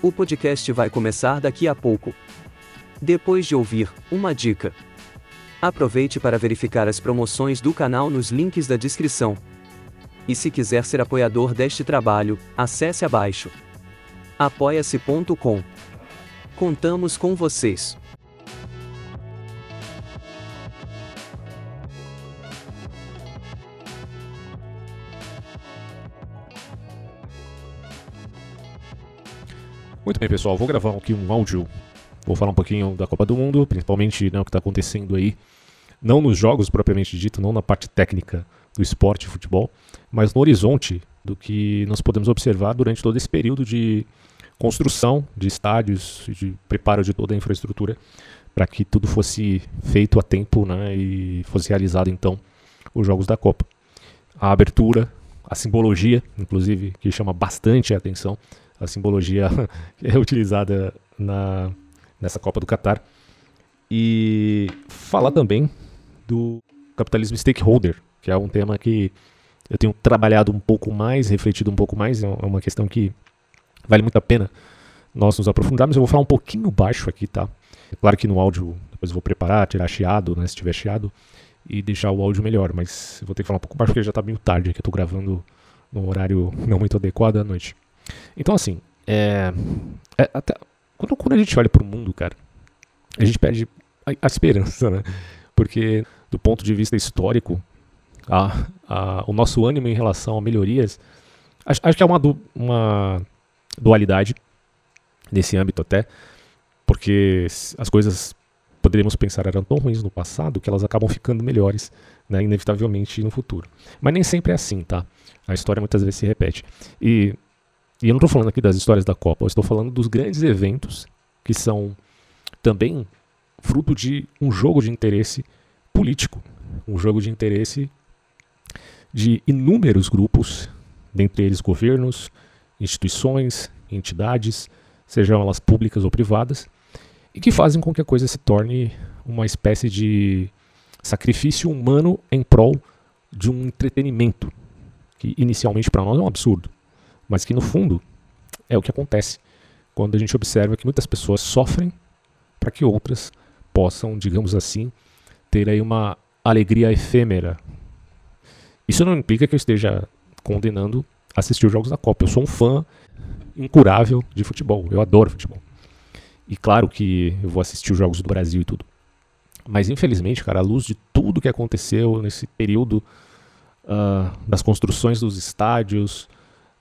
O podcast vai começar daqui a pouco. Depois de ouvir, uma dica. Aproveite para verificar as promoções do canal nos links da descrição. E se quiser ser apoiador deste trabalho, acesse abaixo. apoia-se.com. Contamos com vocês. Muito bem, pessoal. Vou gravar aqui um áudio. Vou falar um pouquinho da Copa do Mundo, principalmente né, o que está acontecendo aí. Não nos jogos propriamente dito, não na parte técnica do esporte e futebol, mas no horizonte do que nós podemos observar durante todo esse período de construção de estádios, de preparo de toda a infraestrutura para que tudo fosse feito a tempo né, e fosse realizado então os jogos da Copa. A abertura, a simbologia, inclusive, que chama bastante a atenção, a simbologia é utilizada na, nessa Copa do Catar. E falar também do capitalismo stakeholder, que é um tema que eu tenho trabalhado um pouco mais, refletido um pouco mais, é uma questão que vale muito a pena nós nos aprofundarmos. Eu vou falar um pouquinho baixo aqui, tá? É claro que no áudio depois eu vou preparar, tirar chiado, né, se tiver chiado, e deixar o áudio melhor, mas eu vou ter que falar um pouco baixo porque já está meio tarde aqui, eu estou gravando no horário não muito adequado à noite. Então, assim, é, é até, quando, quando, a gente olha para o mundo, cara, a gente perde a, a, esperança, né? Porque, do ponto de vista histórico, a, a, o nosso ânimo em relação a melhorias, acho, acho que é uma, uma dualidade nesse âmbito até, porque as coisas poderíamos pensar eram tão ruins no passado que elas acabam ficando melhores, né, inevitavelmente no futuro. Mas nem sempre é assim, tá? A história muitas vezes se repete. E e eu não estou falando aqui das histórias da Copa, eu estou falando dos grandes eventos que são também fruto de um jogo de interesse político, um jogo de interesse de inúmeros grupos, dentre eles governos, instituições, entidades, sejam elas públicas ou privadas, e que fazem com que a coisa se torne uma espécie de sacrifício humano em prol de um entretenimento, que inicialmente para nós é um absurdo mas que no fundo é o que acontece quando a gente observa que muitas pessoas sofrem para que outras possam, digamos assim, ter aí uma alegria efêmera. Isso não implica que eu esteja condenando assistir os jogos da Copa. Eu sou um fã incurável de futebol. Eu adoro futebol. E claro que eu vou assistir os jogos do Brasil e tudo. Mas infelizmente, cara, à luz de tudo que aconteceu nesse período uh, das construções dos estádios,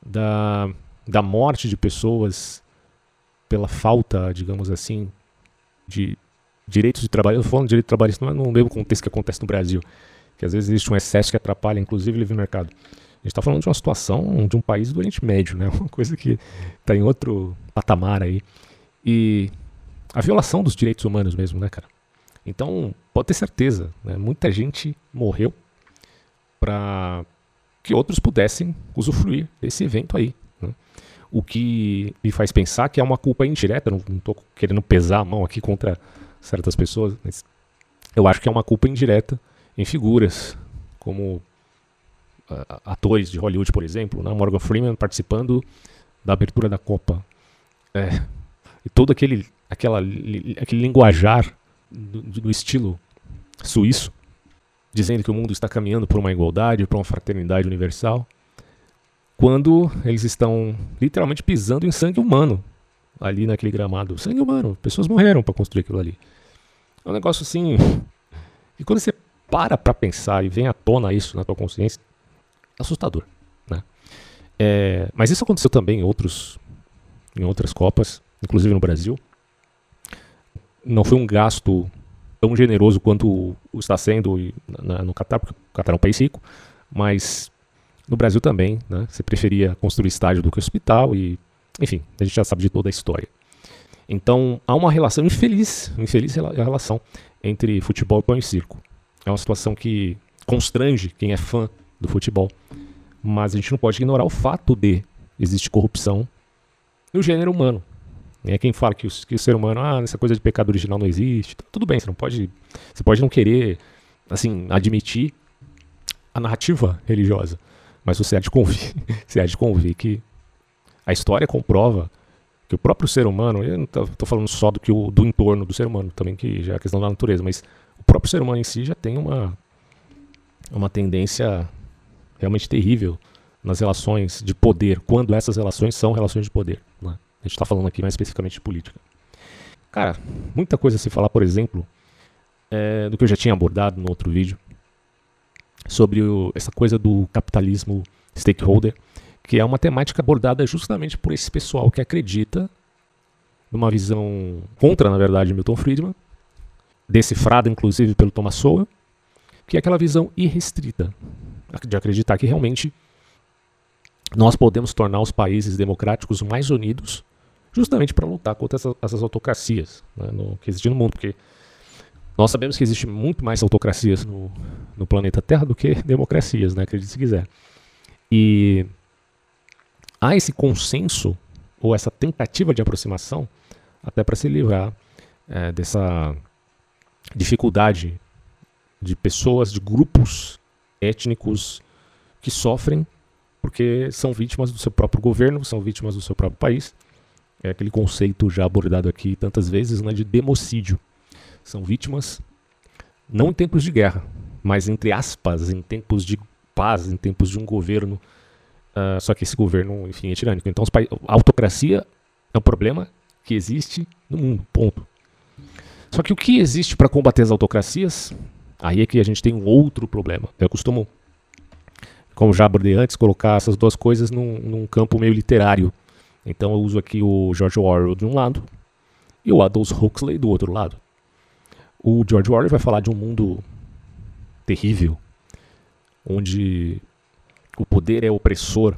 da, da morte de pessoas pela falta, digamos assim, de direitos de trabalho. Eu falando de direito de trabalho, não é no mesmo contexto que acontece no Brasil, que às vezes existe um excesso que atrapalha, inclusive, o livre mercado. A gente está falando de uma situação de um país do Oriente Médio, né? uma coisa que está em outro patamar aí. E a violação dos direitos humanos mesmo, né, cara? Então, pode ter certeza, né? muita gente morreu para que outros pudessem usufruir desse evento aí. Né? O que me faz pensar que é uma culpa indireta, não estou querendo pesar a mão aqui contra certas pessoas, mas eu acho que é uma culpa indireta em figuras como uh, atores de Hollywood, por exemplo, né? Morgan Freeman participando da abertura da Copa. É, e todo aquele, aquela, aquele linguajar do, do estilo suíço dizendo que o mundo está caminhando por uma igualdade, por uma fraternidade universal, quando eles estão literalmente pisando em sangue humano ali naquele gramado. Sangue humano, pessoas morreram para construir aquilo ali. É um negócio assim. E quando você para para pensar e vem à tona isso na tua consciência, é assustador. Né? É, mas isso aconteceu também em, outros, em outras Copas, inclusive no Brasil. Não foi um gasto tão generoso quanto está sendo no Catar, porque o Catar é um país rico, mas no Brasil também, né? Você preferia construir estádio do que hospital e, enfim, a gente já sabe de toda a história. Então há uma relação infeliz, infeliz relação entre futebol e pão e circo. É uma situação que constrange quem é fã do futebol, mas a gente não pode ignorar o fato de existir corrupção no gênero humano. É quem fala que o, que o ser humano, ah, essa coisa de pecado original não existe. Tudo bem, você não pode, você pode não querer, assim, admitir a narrativa religiosa, mas você há de convir, você há de convir que a história comprova que o próprio ser humano, eu não estou falando só do que o, do entorno do ser humano, também que já é a questão da natureza, mas o próprio ser humano em si já tem uma uma tendência realmente terrível nas relações de poder, quando essas relações são relações de poder. Né? A gente está falando aqui mais especificamente de política. Cara, muita coisa a se falar, por exemplo, é, do que eu já tinha abordado no outro vídeo, sobre o, essa coisa do capitalismo stakeholder, que é uma temática abordada justamente por esse pessoal que acredita numa visão contra, na verdade, Milton Friedman, decifrada inclusive pelo Thomas Sowell, que é aquela visão irrestrita de acreditar que realmente nós podemos tornar os países democráticos mais unidos justamente para lutar contra essas, autocracias né, no, que existem no mundo, porque nós sabemos que existe muito mais autocracias no, no planeta Terra do que democracias, né? Acredite se quiser. E há esse consenso ou essa tentativa de aproximação até para se livrar é, dessa dificuldade de pessoas, de grupos étnicos que sofrem porque são vítimas do seu próprio governo, são vítimas do seu próprio país. É aquele conceito já abordado aqui tantas vezes né, de democídio são vítimas não em tempos de guerra, mas entre aspas, em tempos de paz, em tempos de um governo. Uh, só que esse governo, enfim, é tirânico. Então, a autocracia é um problema que existe no mundo, ponto. Só que o que existe para combater as autocracias, aí é que a gente tem um outro problema. Eu costumo, como já abordei antes, colocar essas duas coisas num, num campo meio literário. Então eu uso aqui o George Orwell de um lado e o Aldous Huxley do outro lado. O George Orwell vai falar de um mundo terrível, onde o poder é opressor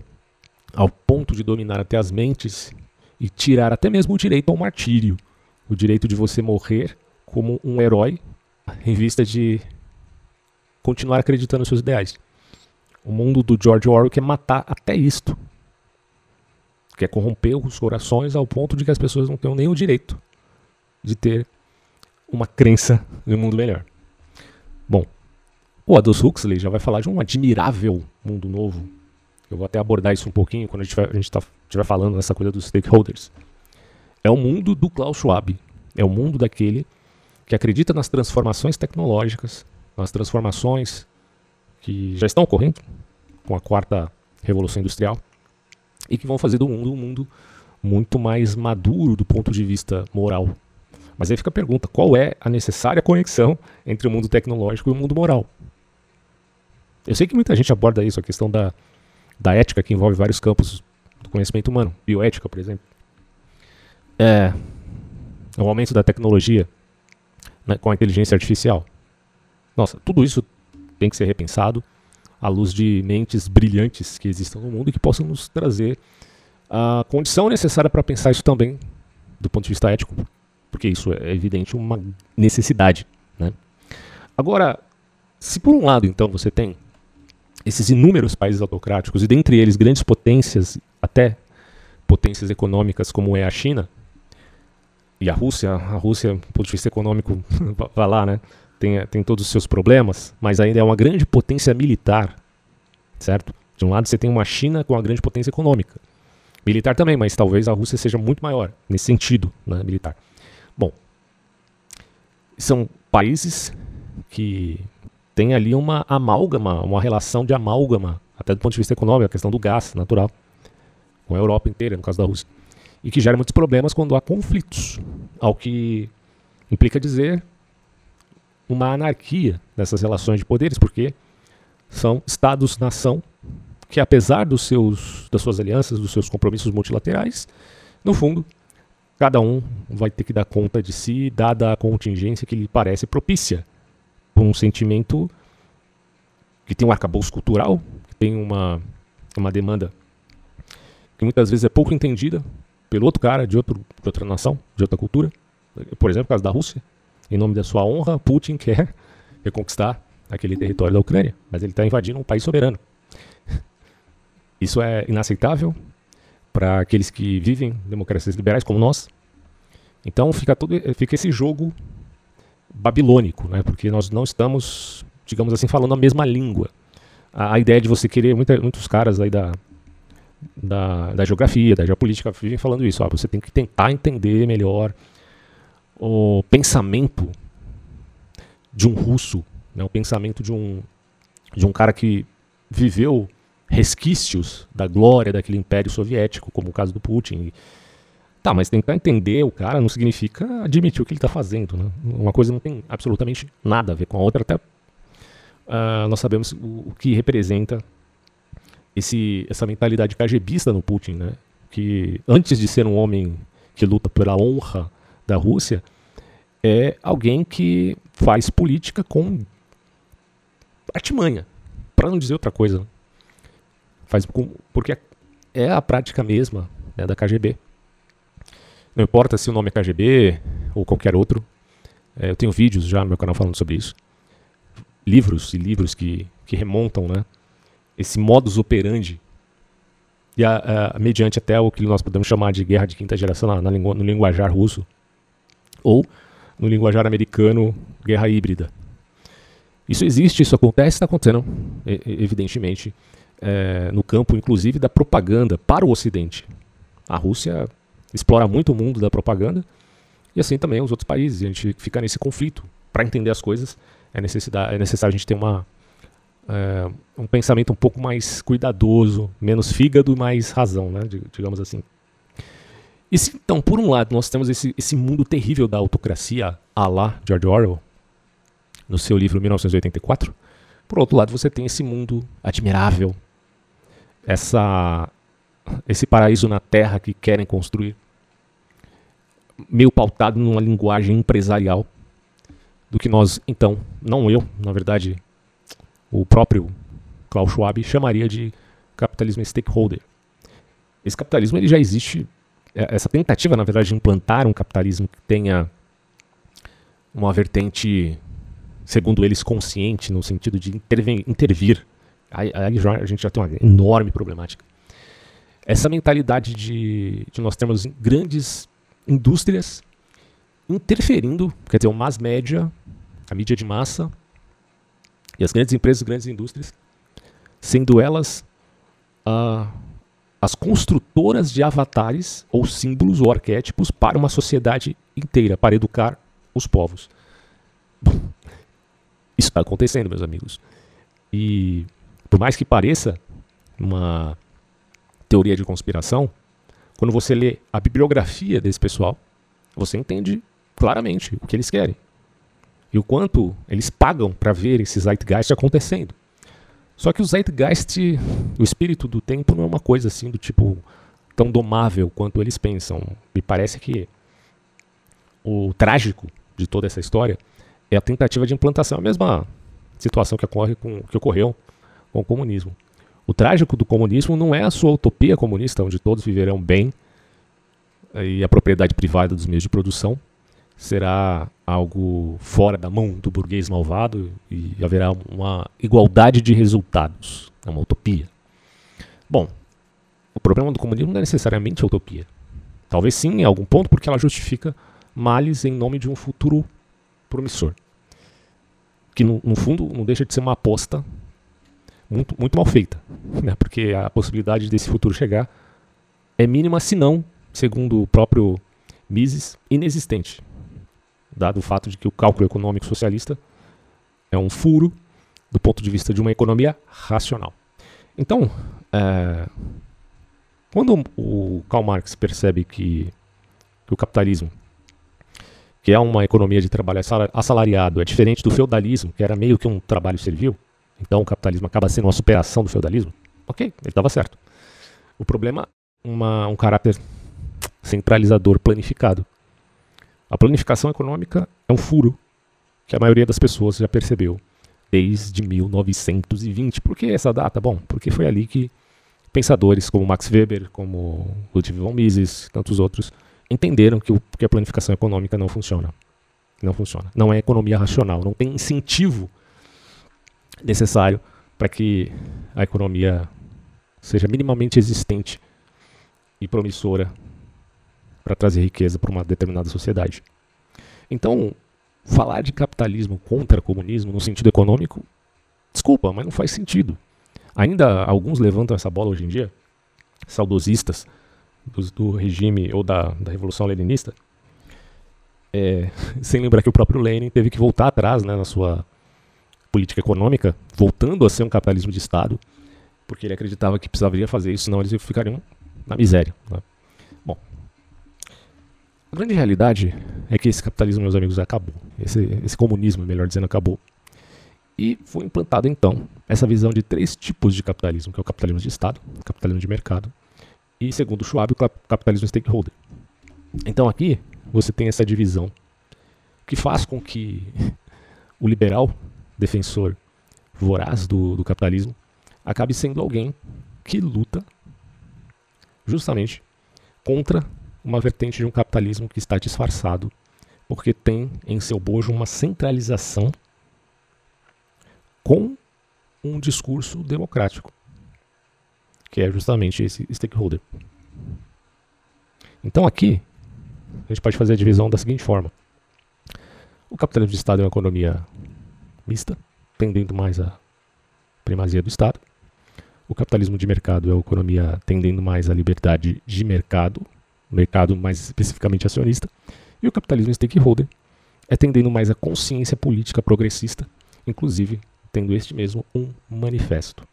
ao ponto de dominar até as mentes e tirar até mesmo o direito ao martírio, o direito de você morrer como um herói em vista de continuar acreditando nos seus ideais. O mundo do George Orwell quer matar até isto. Quer corromper os corações ao ponto de que as pessoas não tenham nem o direito de ter uma crença um mundo melhor. Bom, o Aldous Huxley já vai falar de um admirável mundo novo. Eu vou até abordar isso um pouquinho quando a gente estiver tá, falando nessa coisa dos stakeholders. É o mundo do Klaus Schwab. É o mundo daquele que acredita nas transformações tecnológicas, nas transformações que já estão ocorrendo com a quarta revolução industrial e que vão fazer do mundo um mundo muito mais maduro do ponto de vista moral, mas aí fica a pergunta: qual é a necessária conexão entre o mundo tecnológico e o mundo moral? Eu sei que muita gente aborda isso, a questão da, da ética, que envolve vários campos do conhecimento humano, bioética, por exemplo. É, o aumento da tecnologia né, com a inteligência artificial. Nossa, tudo isso tem que ser repensado à luz de mentes brilhantes que existam no mundo e que possam nos trazer a condição necessária para pensar isso também do ponto de vista ético, porque isso é evidente uma necessidade. Né? Agora, se por um lado então você tem esses inúmeros países autocráticos e dentre eles grandes potências, até potências econômicas como é a China e a Rússia, a Rússia, do ponto de vista econômico, vai lá, né? Tem, tem todos os seus problemas, mas ainda é uma grande potência militar, certo? De um lado você tem uma China com uma grande potência econômica. Militar também, mas talvez a Rússia seja muito maior, nesse sentido, né, militar. Bom, são países que têm ali uma amálgama, uma relação de amálgama, até do ponto de vista econômico, a questão do gás natural, com a Europa inteira, no caso da Rússia, e que gera muitos problemas quando há conflitos, ao que implica dizer uma anarquia nessas relações de poderes, porque são estados-nação que, apesar dos seus, das suas alianças, dos seus compromissos multilaterais, no fundo, cada um vai ter que dar conta de si, dada a contingência que lhe parece propícia, por um sentimento que tem um arcabouço cultural, que tem uma, uma demanda que muitas vezes é pouco entendida pelo outro cara de, outro, de outra nação, de outra cultura. Por exemplo, no caso da Rússia, em nome da sua honra, Putin quer reconquistar aquele território da Ucrânia, mas ele está invadindo um país soberano. Isso é inaceitável, para aqueles que vivem democracias liberais como nós. Então fica todo fica esse jogo babilônico, né? Porque nós não estamos, digamos assim, falando a mesma língua. A, a ideia de você querer muita, muitos caras aí da da, da geografia, da geopolítica, vivem falando isso. Ó, você tem que tentar entender melhor o pensamento de um russo, né, o pensamento de um, de um cara que viveu resquícios da glória daquele império soviético, como o caso do Putin. Tá, mas tentar entender o cara não significa admitir o que ele está fazendo. Né? Uma coisa não tem absolutamente nada a ver com a outra, até uh, nós sabemos o, o, que representa esse, essa mentalidade KGBista no Putin, né? que antes de ser um homem que luta pela honra da Rússia, é alguém que faz política com artimanha, para não dizer outra coisa. Né? Faz com, porque é a prática mesma né, da KGB. Não importa se o nome é KGB ou qualquer outro. É, eu tenho vídeos já no meu canal falando sobre isso. Livros e livros que, que remontam né, esse modus operandi e a, a, mediante até o que nós podemos chamar de guerra de quinta geração na, na no linguajar russo ou no linguajar americano, guerra híbrida. Isso existe, isso acontece, está acontecendo, evidentemente, é, no campo, inclusive, da propaganda para o Ocidente. A Rússia explora muito o mundo da propaganda e assim também os outros países. A gente fica nesse conflito. Para entender as coisas, é, necessidade, é necessário a gente ter uma, é, um pensamento um pouco mais cuidadoso, menos fígado e mais razão, né, digamos assim. E se, então, por um lado, nós temos esse, esse mundo terrível da autocracia, a lá George Orwell, no seu livro 1984, por outro lado, você tem esse mundo admirável, essa, esse paraíso na Terra que querem construir, meio pautado numa linguagem empresarial, do que nós, então, não eu, na verdade, o próprio Klaus Schwab chamaria de capitalismo stakeholder. Esse capitalismo ele já existe essa tentativa, na verdade, de implantar um capitalismo que tenha uma vertente, segundo eles, consciente, no sentido de intervir. Aí, aí a gente já tem uma enorme problemática. Essa mentalidade de, de nós termos grandes indústrias interferindo, quer dizer, o mass média, a mídia de massa, e as grandes empresas, grandes indústrias, sendo elas uh, as construtoras de avatares ou símbolos ou arquétipos para uma sociedade inteira, para educar os povos. Isso está acontecendo, meus amigos. E por mais que pareça uma teoria de conspiração, quando você lê a bibliografia desse pessoal, você entende claramente o que eles querem e o quanto eles pagam para ver esse zeitgeist acontecendo. Só que o Zeitgeist, o espírito do tempo, não é uma coisa assim do tipo tão domável quanto eles pensam. Me parece que o trágico de toda essa história é a tentativa de implantação, a mesma situação que, ocorre com, que ocorreu com o comunismo. O trágico do comunismo não é a sua utopia comunista, onde todos viverão bem e a propriedade privada dos meios de produção, será algo fora da mão do burguês malvado e haverá uma igualdade de resultados. É uma utopia. Bom, o problema do comunismo não é necessariamente a utopia. Talvez sim, em algum ponto, porque ela justifica males em nome de um futuro promissor. Que, no, no fundo, não deixa de ser uma aposta muito, muito mal feita. Né? Porque a possibilidade desse futuro chegar é mínima, se não, segundo o próprio Mises, inexistente dado o fato de que o cálculo econômico socialista é um furo do ponto de vista de uma economia racional. Então, é, quando o Karl Marx percebe que, que o capitalismo, que é uma economia de trabalho assalariado, é diferente do feudalismo, que era meio que um trabalho servil, então o capitalismo acaba sendo uma superação do feudalismo, ok, ele estava certo. O problema é um caráter centralizador planificado a planificação econômica é um furo que a maioria das pessoas já percebeu desde 1920. Por que essa data? Bom, porque foi ali que pensadores como Max Weber, como Ludwig von Mises, tantos outros, entenderam que, o, que a planificação econômica não funciona. Não funciona. Não é economia racional, não tem incentivo necessário para que a economia seja minimamente existente e promissora para trazer riqueza para uma determinada sociedade. Então, falar de capitalismo contra comunismo no sentido econômico, desculpa, mas não faz sentido. Ainda alguns levantam essa bola hoje em dia, saudosistas do, do regime ou da, da Revolução Leninista, é, sem lembrar que o próprio Lenin teve que voltar atrás né, na sua política econômica, voltando a ser um capitalismo de Estado, porque ele acreditava que precisaria fazer isso, senão eles ficariam na miséria. Né? A grande realidade é que esse capitalismo, meus amigos, acabou. Esse, esse comunismo, melhor dizendo, acabou. E foi implantada então essa visão de três tipos de capitalismo, que é o capitalismo de Estado, capitalismo de mercado e, segundo Schwab, o capitalismo stakeholder. Então aqui você tem essa divisão que faz com que o liberal, defensor voraz do, do capitalismo, acabe sendo alguém que luta justamente contra uma vertente de um capitalismo que está disfarçado, porque tem em seu bojo uma centralização com um discurso democrático, que é justamente esse stakeholder. Então aqui a gente pode fazer a divisão da seguinte forma: o capitalismo de Estado é uma economia mista, tendendo mais à primazia do Estado. O capitalismo de mercado é uma economia tendendo mais à liberdade de mercado, mercado mais especificamente acionista. E o capitalismo stakeholder é tendendo mais à consciência política progressista, inclusive tendo este mesmo um manifesto.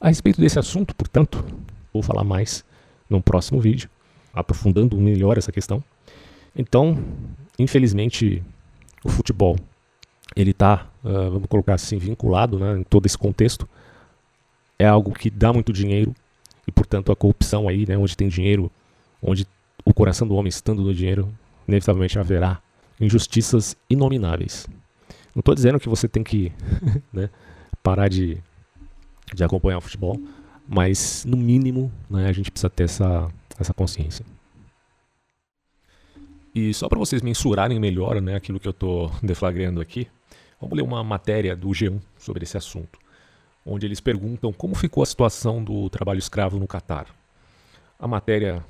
A respeito desse assunto, portanto, vou falar mais no próximo vídeo, aprofundando melhor essa questão. Então, infelizmente, o futebol ele está, uh, vamos colocar assim, vinculado né, em todo esse contexto. É algo que dá muito dinheiro e, portanto, a corrupção aí, né, onde tem dinheiro, onde o coração do homem estando no dinheiro, inevitavelmente haverá injustiças inomináveis. Não estou dizendo que você tem que né, parar de, de acompanhar o futebol, mas no mínimo né, a gente precisa ter essa, essa consciência. E só para vocês mensurarem melhor né, aquilo que eu estou deflagrando aqui, vamos ler uma matéria do G1 sobre esse assunto, onde eles perguntam como ficou a situação do trabalho escravo no Catar. A matéria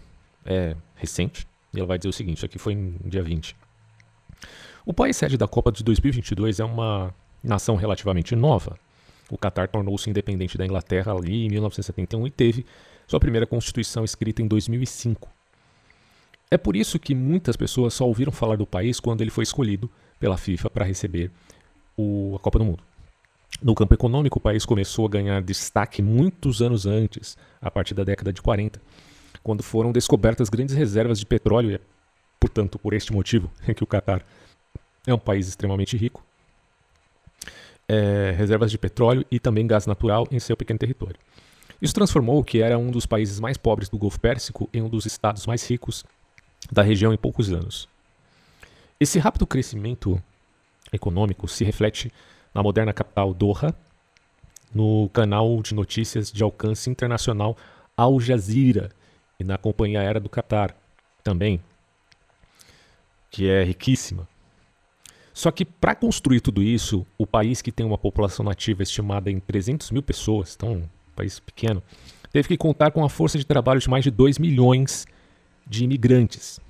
é recente e ela vai dizer o seguinte: isso aqui foi em dia 20. O país sede da Copa de 2022 é uma nação relativamente nova. O Catar tornou-se independente da Inglaterra ali em 1971 e teve sua primeira constituição escrita em 2005. É por isso que muitas pessoas só ouviram falar do país quando ele foi escolhido pela FIFA para receber o, a Copa do Mundo. No campo econômico, o país começou a ganhar destaque muitos anos antes, a partir da década de 40, quando foram descobertas grandes reservas de petróleo e é, portanto, por este motivo é que o Catar é um país extremamente rico. É, reservas de petróleo e também gás natural em seu pequeno território. Isso transformou o que era um dos países mais pobres do Golfo Pérsico em um dos estados mais ricos da região em poucos anos. Esse rápido crescimento econômico se reflete na moderna capital Doha, no canal de notícias de alcance internacional Al Jazeera e na companhia aérea do Qatar também, que é riquíssima. Só que para construir tudo isso, o país que tem uma população nativa estimada em 300 mil pessoas, então um país pequeno, teve que contar com a força de trabalho de mais de 2 milhões de imigrantes.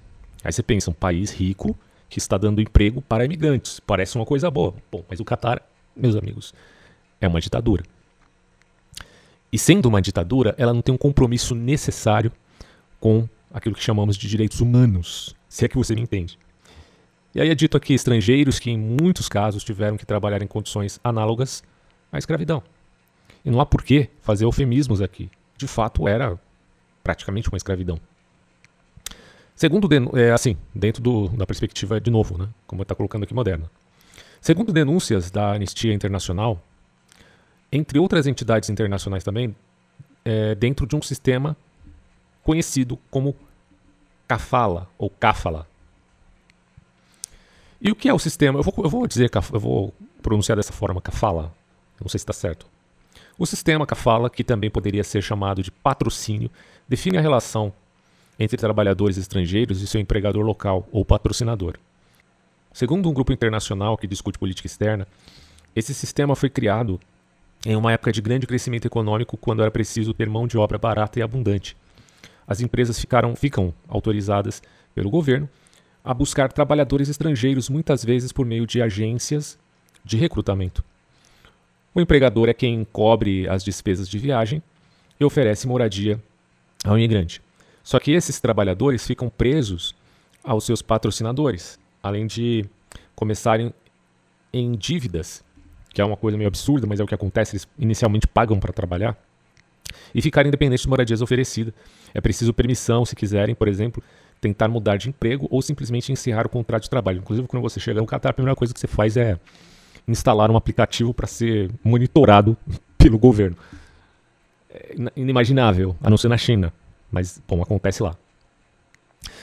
Aí você pensa, um país rico que está dando emprego para imigrantes. Parece uma coisa boa. Bom, mas o Catar, meus amigos, é uma ditadura. E sendo uma ditadura, ela não tem um compromisso necessário com aquilo que chamamos de direitos humanos, se é que você me entende. E aí é dito aqui estrangeiros que em muitos casos tiveram que trabalhar em condições análogas à escravidão. E não há por que fazer eufemismos aqui. De fato, era praticamente uma escravidão. Segundo, é, assim, dentro do, da perspectiva de novo, né, como está colocando aqui moderna. Segundo denúncias da Anistia Internacional, entre outras entidades internacionais também, é, dentro de um sistema conhecido como Kafala ou Kafala, e o que é o sistema? Eu vou, eu vou dizer, eu vou pronunciar dessa forma, kafala. Não sei se está certo. O sistema kafala, que também poderia ser chamado de patrocínio, define a relação entre trabalhadores estrangeiros e seu empregador local ou patrocinador. Segundo um grupo internacional que discute política externa, esse sistema foi criado em uma época de grande crescimento econômico, quando era preciso ter mão de obra barata e abundante. As empresas ficaram, ficam autorizadas pelo governo a buscar trabalhadores estrangeiros, muitas vezes por meio de agências de recrutamento. O empregador é quem cobre as despesas de viagem e oferece moradia ao imigrante. Só que esses trabalhadores ficam presos aos seus patrocinadores, além de começarem em dívidas, que é uma coisa meio absurda, mas é o que acontece, eles inicialmente pagam para trabalhar, e ficarem independentes de moradias oferecidas. É preciso permissão, se quiserem, por exemplo, tentar mudar de emprego ou simplesmente encerrar o contrato de trabalho. Inclusive, quando você chega no Qatar, a primeira coisa que você faz é instalar um aplicativo para ser monitorado pelo governo. É inimaginável, a não ser na China, mas, bom, acontece lá.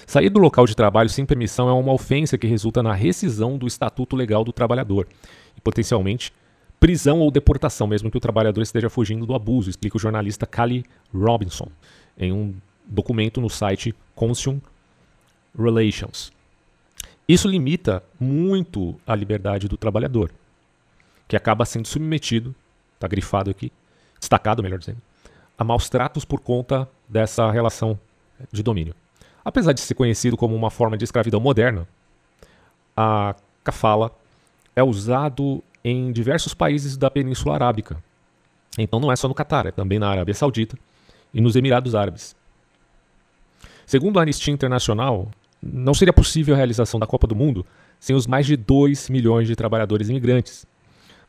Sair do local de trabalho sem permissão é uma ofensa que resulta na rescisão do estatuto legal do trabalhador e, potencialmente, prisão ou deportação, mesmo que o trabalhador esteja fugindo do abuso, explica o jornalista Cali Robinson em um documento no site Consumer Relations. Isso limita muito a liberdade do trabalhador, que acaba sendo submetido, está grifado aqui, destacado, melhor dizendo, a maus tratos por conta dessa relação de domínio. Apesar de ser conhecido como uma forma de escravidão moderna, a kafala é usado em diversos países da Península Arábica. Então não é só no Catar, é também na Arábia Saudita e nos Emirados Árabes. Segundo a Anistia Internacional, não seria possível a realização da Copa do Mundo sem os mais de 2 milhões de trabalhadores imigrantes.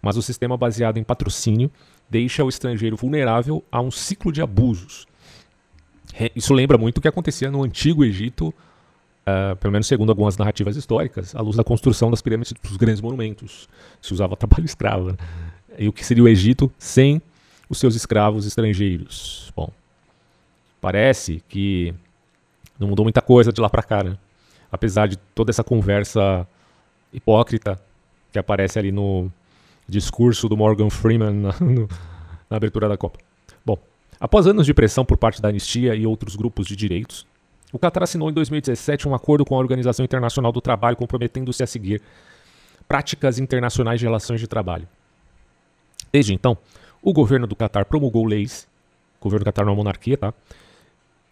Mas o sistema baseado em patrocínio deixa o estrangeiro vulnerável a um ciclo de abusos. Isso lembra muito o que acontecia no Antigo Egito, uh, pelo menos segundo algumas narrativas históricas, à luz da construção das pirâmides dos grandes monumentos. Se usava trabalho escravo. Né? E o que seria o Egito sem os seus escravos estrangeiros? Bom, parece que não mudou muita coisa de lá para cá, né? Apesar de toda essa conversa hipócrita que aparece ali no discurso do Morgan Freeman na, no, na abertura da Copa. Bom, após anos de pressão por parte da Anistia e outros grupos de direitos, o Qatar assinou em 2017 um acordo com a Organização Internacional do Trabalho comprometendo-se a seguir práticas internacionais de relações de trabalho. Desde então, o governo do Qatar promulgou leis, o governo do Qatar não é uma monarquia, tá?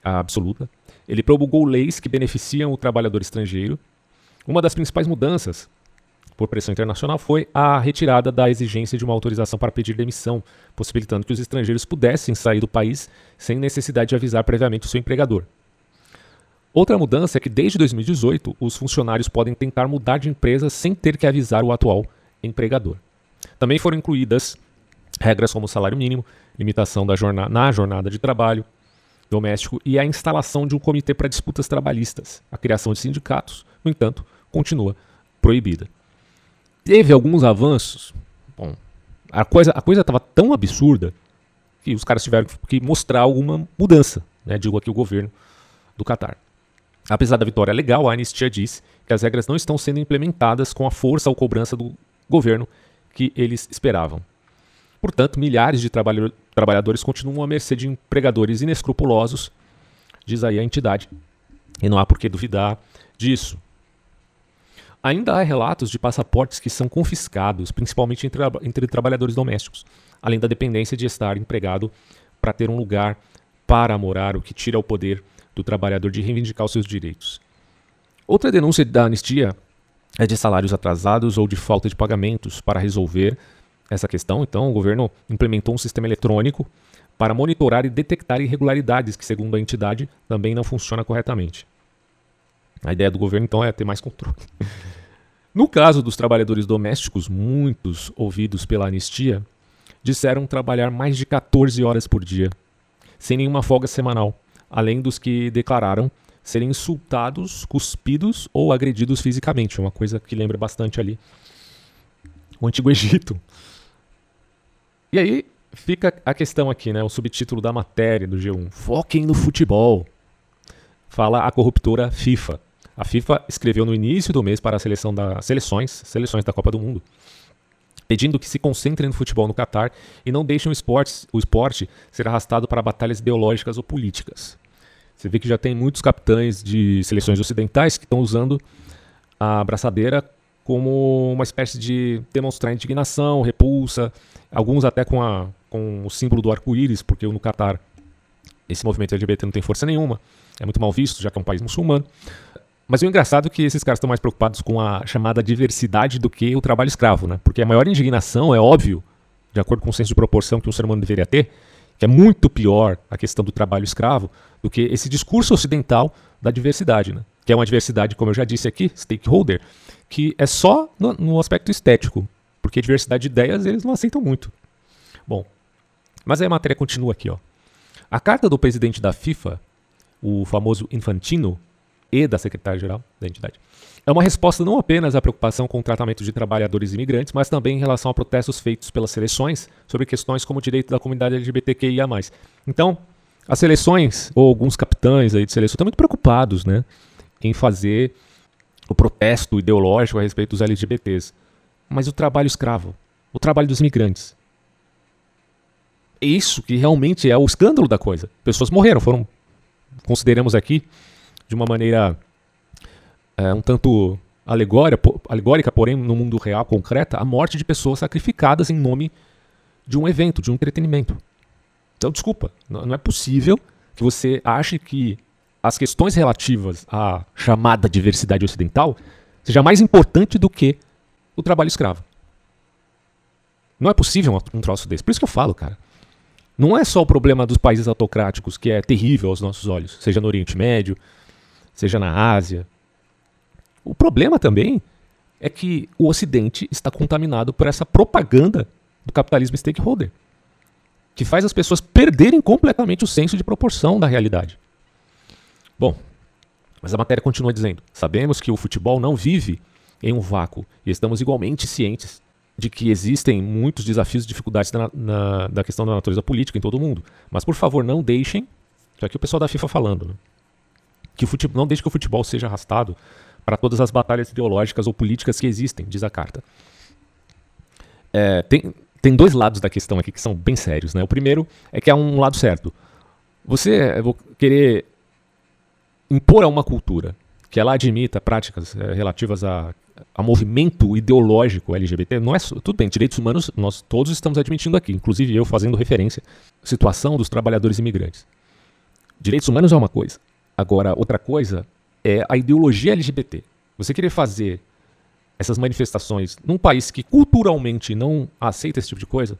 A absoluta, ele promulgou leis que beneficiam o trabalhador estrangeiro. Uma das principais mudanças, por pressão internacional, foi a retirada da exigência de uma autorização para pedir demissão, possibilitando que os estrangeiros pudessem sair do país sem necessidade de avisar previamente o seu empregador. Outra mudança é que desde 2018 os funcionários podem tentar mudar de empresa sem ter que avisar o atual empregador. Também foram incluídas regras como salário mínimo, limitação da jornada, na jornada de trabalho, doméstico e a instalação de um comitê para disputas trabalhistas. A criação de sindicatos, no entanto, continua proibida. Teve alguns avanços. Bom, a coisa a coisa estava tão absurda que os caras tiveram que mostrar alguma mudança, né, digo aqui o governo do Catar. Apesar da vitória legal, a anistia diz que as regras não estão sendo implementadas com a força ou cobrança do governo que eles esperavam. Portanto, milhares de trabalhadores continuam à mercê de empregadores inescrupulosos, diz aí a entidade. E não há por que duvidar disso. Ainda há relatos de passaportes que são confiscados, principalmente entre, entre trabalhadores domésticos, além da dependência de estar empregado para ter um lugar para morar, o que tira o poder do trabalhador de reivindicar os seus direitos. Outra denúncia da anistia é de salários atrasados ou de falta de pagamentos para resolver essa questão, então o governo implementou um sistema eletrônico para monitorar e detectar irregularidades que, segundo a entidade, também não funciona corretamente. A ideia do governo, então, é ter mais controle. No caso dos trabalhadores domésticos, muitos ouvidos pela anistia disseram trabalhar mais de 14 horas por dia, sem nenhuma folga semanal, além dos que declararam serem insultados, cuspidos ou agredidos fisicamente, uma coisa que lembra bastante ali o Antigo Egito. E aí fica a questão aqui, né? O subtítulo da matéria do G1. Foquem no futebol. Fala a corruptora FIFA. A FIFA escreveu no início do mês para a seleção das seleções, seleções da Copa do Mundo, pedindo que se concentrem no futebol no Catar e não deixem o esporte, o esporte ser arrastado para batalhas ideológicas ou políticas. Você vê que já tem muitos capitães de seleções ocidentais que estão usando a braçadeira como uma espécie de demonstrar indignação, repulsa, alguns até com, a, com o símbolo do arco-íris, porque no Catar esse movimento LGBT não tem força nenhuma, é muito mal visto, já que é um país muçulmano. Mas o engraçado é que esses caras estão mais preocupados com a chamada diversidade do que o trabalho escravo, né? Porque a maior indignação é óbvio, de acordo com o senso de proporção que um ser humano deveria ter, que é muito pior a questão do trabalho escravo do que esse discurso ocidental da diversidade, né? que é uma diversidade, como eu já disse aqui, stakeholder, que é só no, no aspecto estético, porque diversidade de ideias eles não aceitam muito. Bom, mas aí a matéria continua aqui. Ó. A carta do presidente da FIFA, o famoso Infantino, e da secretária-geral da entidade, é uma resposta não apenas à preocupação com o tratamento de trabalhadores imigrantes, mas também em relação a protestos feitos pelas seleções sobre questões como o direito da comunidade LGBTQIA+. Então, as seleções, ou alguns capitães aí de seleção, estão muito preocupados né, em fazer o protesto ideológico a respeito dos LGBTs. Mas o trabalho escravo, o trabalho dos imigrantes. É isso que realmente é o escândalo da coisa. Pessoas morreram, foram, consideramos aqui, de uma maneira é, um tanto alegórica, porém no mundo real, concreta, a morte de pessoas sacrificadas em nome de um evento, de um entretenimento. Então, desculpa, não é possível que você ache que as questões relativas à chamada diversidade ocidental seja mais importante do que o trabalho escravo. Não é possível um troço desse. Por isso que eu falo, cara. Não é só o problema dos países autocráticos, que é terrível aos nossos olhos, seja no Oriente Médio, seja na Ásia, o problema também é que o Ocidente está contaminado por essa propaganda do capitalismo stakeholder, que faz as pessoas perderem completamente o senso de proporção da realidade. Bom, mas a matéria continua dizendo: sabemos que o futebol não vive em um vácuo e estamos igualmente cientes de que existem muitos desafios e dificuldades na, na, da questão da natureza política em todo o mundo. Mas, por favor, não deixem, já aqui o pessoal da FIFA falando, né, que futebol, não deixe que o futebol seja arrastado para todas as batalhas ideológicas ou políticas que existem, diz a carta. É, tem, tem dois lados da questão aqui que são bem sérios. Né? O primeiro é que há um lado certo. Você querer impor a uma cultura que ela admita práticas é, relativas a, a movimento ideológico LGBT, não é tudo bem, direitos humanos nós todos estamos admitindo aqui, inclusive eu fazendo referência à situação dos trabalhadores imigrantes. Direitos humanos é uma coisa. Agora, outra coisa é a ideologia LGBT. Você querer fazer essas manifestações num país que culturalmente não aceita esse tipo de coisa,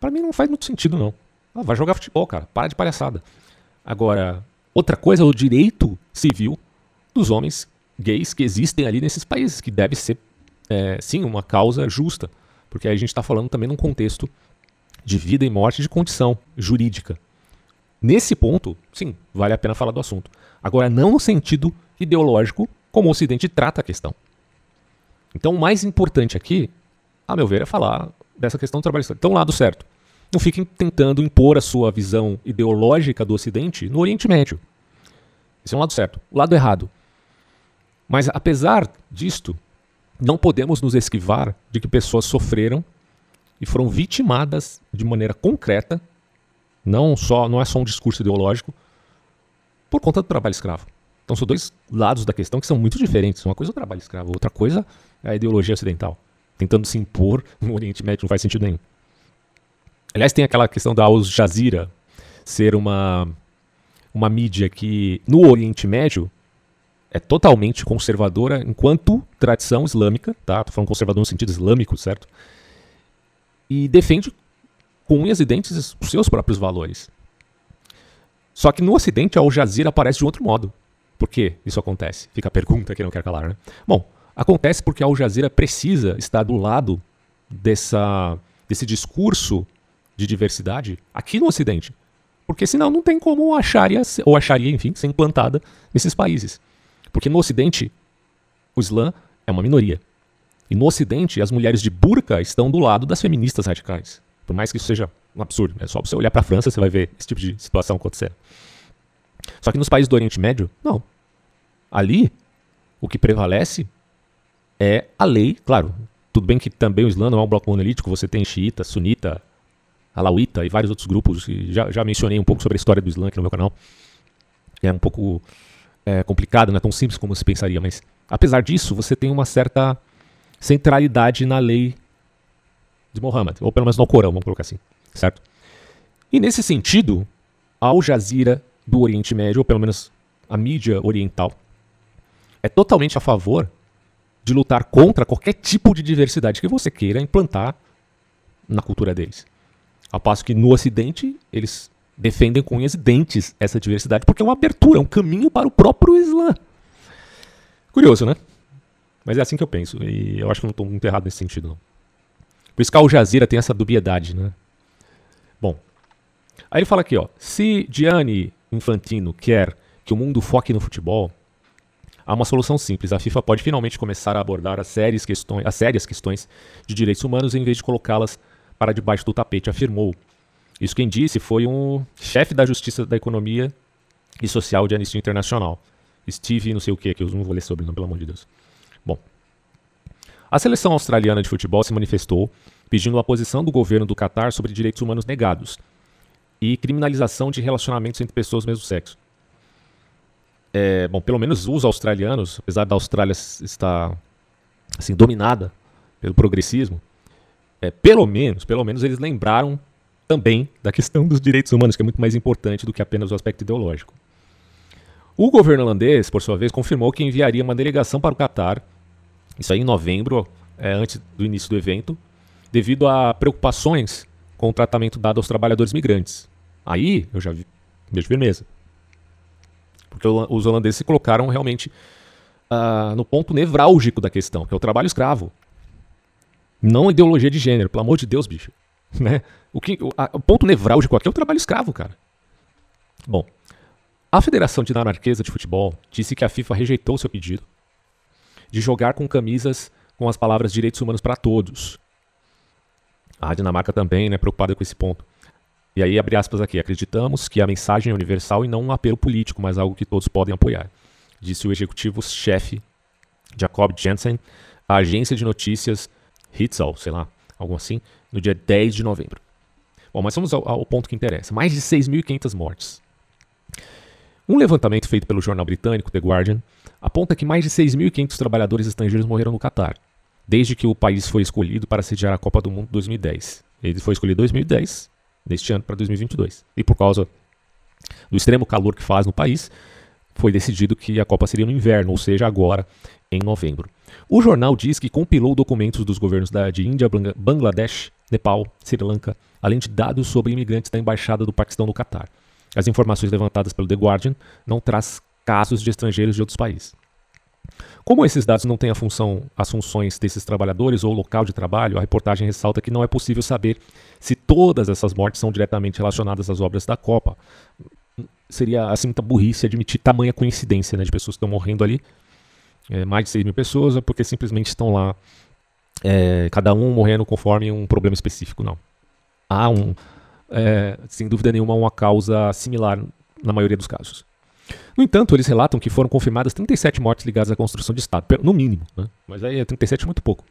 para mim não faz muito sentido, não. Ah, vai jogar futebol, cara. Para de palhaçada. Agora, outra coisa é o direito civil dos homens gays que existem ali nesses países, que deve ser, é, sim, uma causa justa. Porque aí a gente está falando também num contexto de vida e morte de condição jurídica. Nesse ponto, sim, vale a pena falar do assunto. Agora, não no sentido ideológico como o Ocidente trata a questão. Então, o mais importante aqui, a meu ver, é falar dessa questão do trabalho escravo. Então, lado certo. Não fiquem tentando impor a sua visão ideológica do Ocidente no Oriente Médio. Esse é um lado certo. O lado errado. Mas, apesar disto, não podemos nos esquivar de que pessoas sofreram e foram vitimadas de maneira concreta, não só não é só um discurso ideológico, por conta do trabalho escravo. Então são dois lados da questão que são muito diferentes. Uma coisa é o trabalho escravo, outra coisa é a ideologia ocidental, tentando se impor no Oriente Médio, não faz sentido nenhum. Aliás, tem aquela questão da Al Jazeera ser uma, uma mídia que, no Oriente Médio, é totalmente conservadora enquanto tradição islâmica, tá? Tô falando conservador no sentido islâmico, certo? E defende com unhas e dentes os seus próprios valores. Só que no Ocidente a Al Jazeera aparece de outro modo. Por que isso acontece? Fica a pergunta que não quer calar, né? Bom, acontece porque a Al Jazeera precisa estar do lado dessa, desse discurso de diversidade aqui no Ocidente. Porque senão não tem como a Sharia, ou a Sharia, enfim, ser implantada nesses países. Porque no Ocidente, o Islã é uma minoria. E no Ocidente, as mulheres de burca estão do lado das feministas radicais. Por mais que isso seja um absurdo. É só você olhar para a França, você vai ver esse tipo de situação acontecer. Só que nos países do Oriente Médio, não. Ali, o que prevalece é a lei, claro. Tudo bem que também o Islã não é um bloco monolítico, você tem xiita, sunita, alauíta e vários outros grupos. já, já mencionei um pouco sobre a história do Islã aqui no meu canal. É um pouco é, complicado, não é tão simples como se pensaria, mas apesar disso, você tem uma certa centralidade na lei de Muhammad, ou pelo menos no Corão, vamos colocar assim certo? E nesse sentido, a Al Jazeera do Oriente Médio, ou pelo menos a mídia oriental, é totalmente a favor de lutar contra qualquer tipo de diversidade que você queira implantar na cultura deles. Ao passo que no Ocidente, eles defendem com unhas e dentes essa diversidade, porque é uma abertura, é um caminho para o próprio Islã. Curioso, né? Mas é assim que eu penso, e eu acho que não estou muito errado nesse sentido, não. Por isso que Al Jazeera tem essa dubiedade, né? Bom, aí ele fala aqui, ó, se Gianni Infantino quer que o mundo foque no futebol, há uma solução simples. A FIFA pode finalmente começar a abordar as sérias questões, as sérias questões de direitos humanos em vez de colocá-las para debaixo do tapete, afirmou. Isso quem disse foi um chefe da Justiça da Economia e Social de Anistia Internacional. Steve não sei o que, que eu não vou ler sobre, não, pelo amor de Deus. Bom, a seleção australiana de futebol se manifestou pedindo a posição do governo do Catar sobre direitos humanos negados e criminalização de relacionamentos entre pessoas do mesmo sexo. É, bom, pelo menos os australianos, apesar da Austrália estar assim dominada pelo progressismo, é, pelo menos, pelo menos eles lembraram também da questão dos direitos humanos, que é muito mais importante do que apenas o aspecto ideológico. O governo holandês, por sua vez, confirmou que enviaria uma delegação para o Catar, isso aí em novembro, é, antes do início do evento, devido a preocupações com o tratamento dado aos trabalhadores migrantes. Aí eu já vi, vejo firmeza. Porque os holandeses se colocaram realmente uh, no ponto nevrálgico da questão, que é o trabalho escravo. Não ideologia de gênero, pelo amor de Deus, bicho. Né? O, que, o, a, o ponto nevrálgico aqui é o trabalho escravo, cara. Bom, a Federação Dinamarquesa de Futebol disse que a FIFA rejeitou seu pedido de jogar com camisas com as palavras direitos humanos para todos. A Dinamarca também, né, preocupada com esse ponto. E aí, abre aspas aqui, acreditamos que a mensagem é universal e não um apelo político, mas algo que todos podem apoiar, disse o executivo-chefe Jacob Jensen à agência de notícias Hitzal, sei lá, algo assim, no dia 10 de novembro. Bom, mas vamos ao, ao ponto que interessa. Mais de 6.500 mortes. Um levantamento feito pelo jornal britânico The Guardian aponta que mais de 6.500 trabalhadores estrangeiros morreram no Catar, desde que o país foi escolhido para sediar a Copa do Mundo 2010. Ele foi escolhido em 2010, neste ano para 2022. E por causa do extremo calor que faz no país, foi decidido que a Copa seria no inverno, ou seja, agora, em novembro. O jornal diz que compilou documentos dos governos da, de Índia, Bangladesh, Nepal, Sri Lanka, além de dados sobre imigrantes da Embaixada do Paquistão no Catar. As informações levantadas pelo The Guardian não traz casos de estrangeiros de outros países. Como esses dados não têm função, as funções desses trabalhadores ou local de trabalho, a reportagem ressalta que não é possível saber se todas essas mortes são diretamente relacionadas às obras da Copa. Seria assim muita burrice admitir tamanha coincidência né, de pessoas que estão morrendo ali, é, mais de 6 mil pessoas, porque simplesmente estão lá, é, cada um morrendo conforme um problema específico. Não. Há um, é, sem dúvida nenhuma, uma causa similar na maioria dos casos. No entanto, eles relatam que foram confirmadas 37 mortes ligadas à construção de Estado, no mínimo, né? mas aí 37 é muito pouco.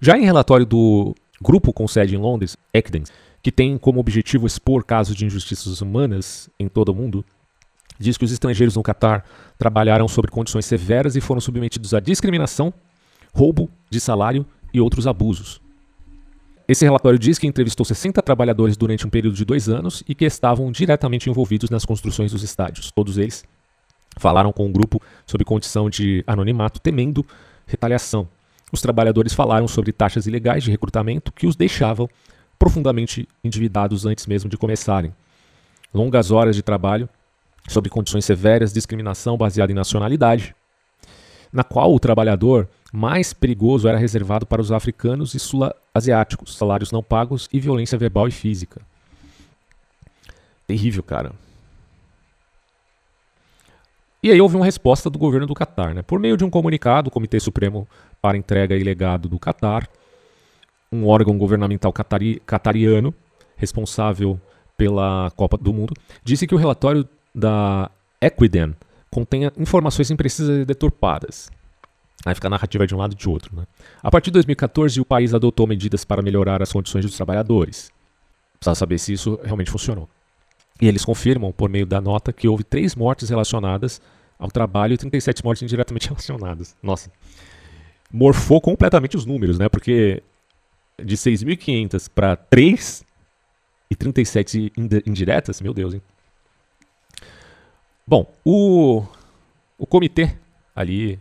Já em relatório do grupo com sede em Londres, ECDENS, que tem como objetivo expor casos de injustiças humanas em todo o mundo, diz que os estrangeiros no Catar trabalharam sob condições severas e foram submetidos à discriminação, roubo de salário e outros abusos. Esse relatório diz que entrevistou 60 trabalhadores durante um período de dois anos e que estavam diretamente envolvidos nas construções dos estádios. Todos eles falaram com o grupo sob condição de anonimato, temendo retaliação. Os trabalhadores falaram sobre taxas ilegais de recrutamento que os deixavam profundamente endividados antes mesmo de começarem. Longas horas de trabalho, sob condições severas, discriminação baseada em nacionalidade, na qual o trabalhador mais perigoso era reservado para os africanos e sul-asiáticos, salários não pagos e violência verbal e física. Terrível, cara. E aí houve uma resposta do governo do Catar, né? Por meio de um comunicado, o Comitê Supremo para Entrega e Legado do Catar, um órgão governamental catari catariano responsável pela Copa do Mundo, disse que o relatório da Equidem contém informações imprecisas e deturpadas. Aí fica a narrativa de um lado e de outro. Né? A partir de 2014, o país adotou medidas para melhorar as condições dos trabalhadores. Precisa saber se isso realmente funcionou. E eles confirmam, por meio da nota, que houve três mortes relacionadas ao trabalho e 37 mortes indiretamente relacionadas. Nossa. Morfou completamente os números, né? Porque de 6.500 para 3 e 37 indiretas, meu Deus, hein? Bom, o, o comitê ali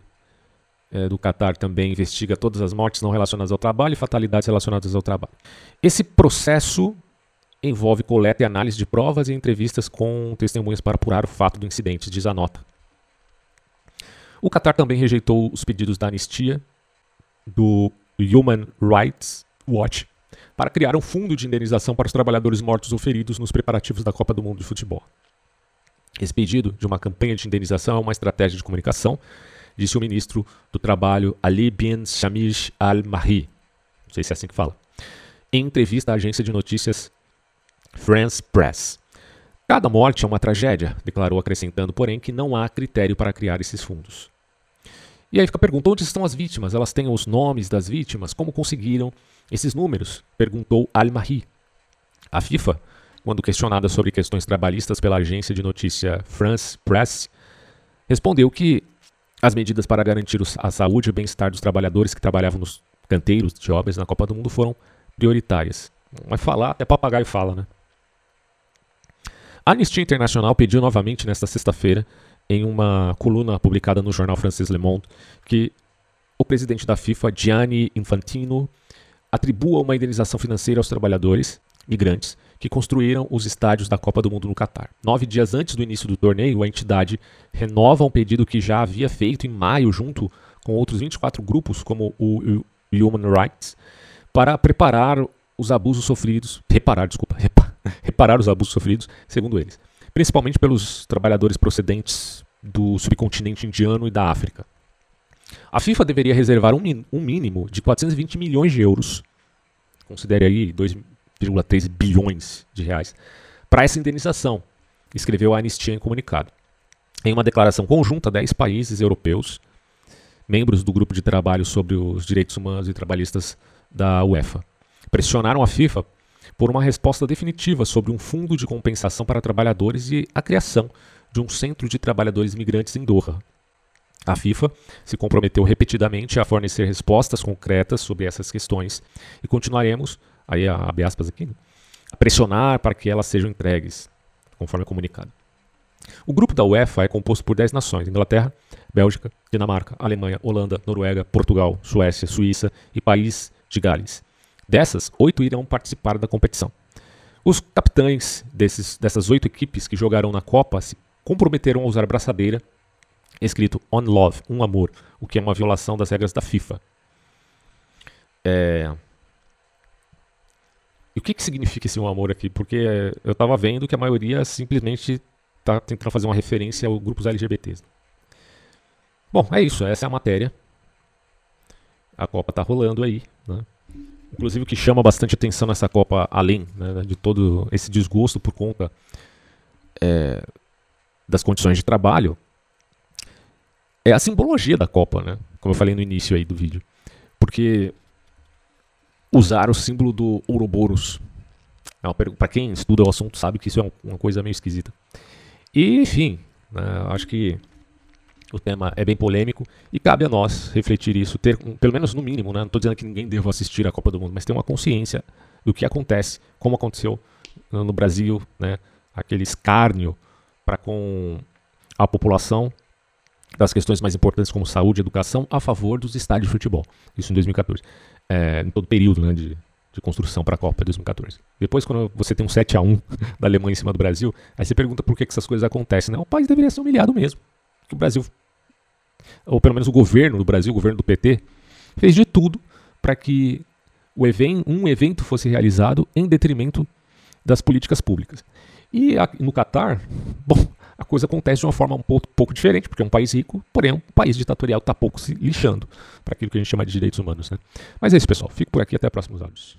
é, do Qatar também investiga todas as mortes não relacionadas ao trabalho e fatalidades relacionadas ao trabalho. Esse processo envolve coleta e análise de provas e entrevistas com testemunhas para apurar o fato do incidente, diz a nota. O Qatar também rejeitou os pedidos da anistia do Human Rights Watch para criar um fundo de indenização para os trabalhadores mortos ou feridos nos preparativos da Copa do Mundo de Futebol. Esse pedido de uma campanha de indenização é uma estratégia de comunicação, disse o ministro do Trabalho Ali bin Shamish Al-Mahri, não sei se é assim que fala, em entrevista à agência de notícias France Press. Cada morte é uma tragédia, declarou acrescentando, porém, que não há critério para criar esses fundos. E aí fica a pergunta: onde estão as vítimas? Elas têm os nomes das vítimas? Como conseguiram esses números? Perguntou Al-Mahri. A FIFA, quando questionada sobre questões trabalhistas pela agência de notícia France Press, respondeu que as medidas para garantir a saúde e o bem-estar dos trabalhadores que trabalhavam nos canteiros de obras na Copa do Mundo foram prioritárias. Mas falar, até papagaio fala, né? A Anistia Internacional pediu novamente nesta sexta-feira em uma coluna publicada no jornal francês Le Monde que o presidente da FIFA, Gianni Infantino, atribua uma indenização financeira aos trabalhadores migrantes que construíram os estádios da Copa do Mundo no Catar. Nove dias antes do início do torneio, a entidade renova um pedido que já havia feito em maio, junto com outros 24 grupos, como o Human Rights, para preparar os abusos sofridos, reparar, desculpa, reparar os abusos sofridos, segundo eles principalmente pelos trabalhadores procedentes do subcontinente indiano e da África. A FIFA deveria reservar um, um mínimo de 420 milhões de euros, considere aí 2,3 bilhões de reais, para essa indenização, escreveu a Anistia em comunicado. Em uma declaração conjunta, 10 países europeus, membros do grupo de trabalho sobre os direitos humanos e trabalhistas da UEFA, pressionaram a FIFA por uma resposta definitiva sobre um fundo de compensação para trabalhadores e a criação de um centro de trabalhadores imigrantes em Doha. A FIFA se comprometeu repetidamente a fornecer respostas concretas sobre essas questões e continuaremos, aí abre aspas aqui, né, a pressionar para que elas sejam entregues, conforme comunicado. O grupo da UEFA é composto por 10 nações: Inglaterra, Bélgica, Dinamarca, Alemanha, Holanda, Noruega, Portugal, Suécia, Suíça e País de Gales. Dessas, oito irão participar da competição. Os capitães desses, dessas oito equipes que jogarão na Copa se comprometeram a usar braçadeira escrito On Love, um amor, o que é uma violação das regras da FIFA. É... E o que, que significa esse um amor aqui? Porque eu estava vendo que a maioria simplesmente está tentando fazer uma referência aos grupos LGBTs. Bom, é isso, essa é a matéria. A Copa está rolando aí, né? inclusive o que chama bastante atenção nessa Copa, além né, de todo esse desgosto por conta é, das condições de trabalho, é a simbologia da Copa, né? Como eu falei no início aí do vídeo. Porque usar o símbolo do Ouroboros, é para quem estuda o assunto sabe que isso é uma coisa meio esquisita. E, enfim, né, acho que o tema é bem polêmico e cabe a nós refletir isso, ter, pelo menos no mínimo, né? não estou dizendo que ninguém deva assistir a Copa do Mundo, mas ter uma consciência do que acontece, como aconteceu no Brasil, né? aquele escárnio para com a população das questões mais importantes como saúde e educação a favor dos estádios de futebol. Isso em 2014. É, em todo o período né, de, de construção para a Copa de 2014. Depois, quando você tem um 7 a 1 da Alemanha em cima do Brasil, aí você pergunta por que, que essas coisas acontecem. Né? O país deveria ser humilhado mesmo. O Brasil ou pelo menos o governo do Brasil, o governo do PT, fez de tudo para que um evento fosse realizado em detrimento das políticas públicas. E no Catar, bom, a coisa acontece de uma forma um pouco, pouco diferente, porque é um país rico, porém um país ditatorial está pouco se lixando para aquilo que a gente chama de direitos humanos. Né? Mas é isso, pessoal. Fico por aqui até próximos áudios.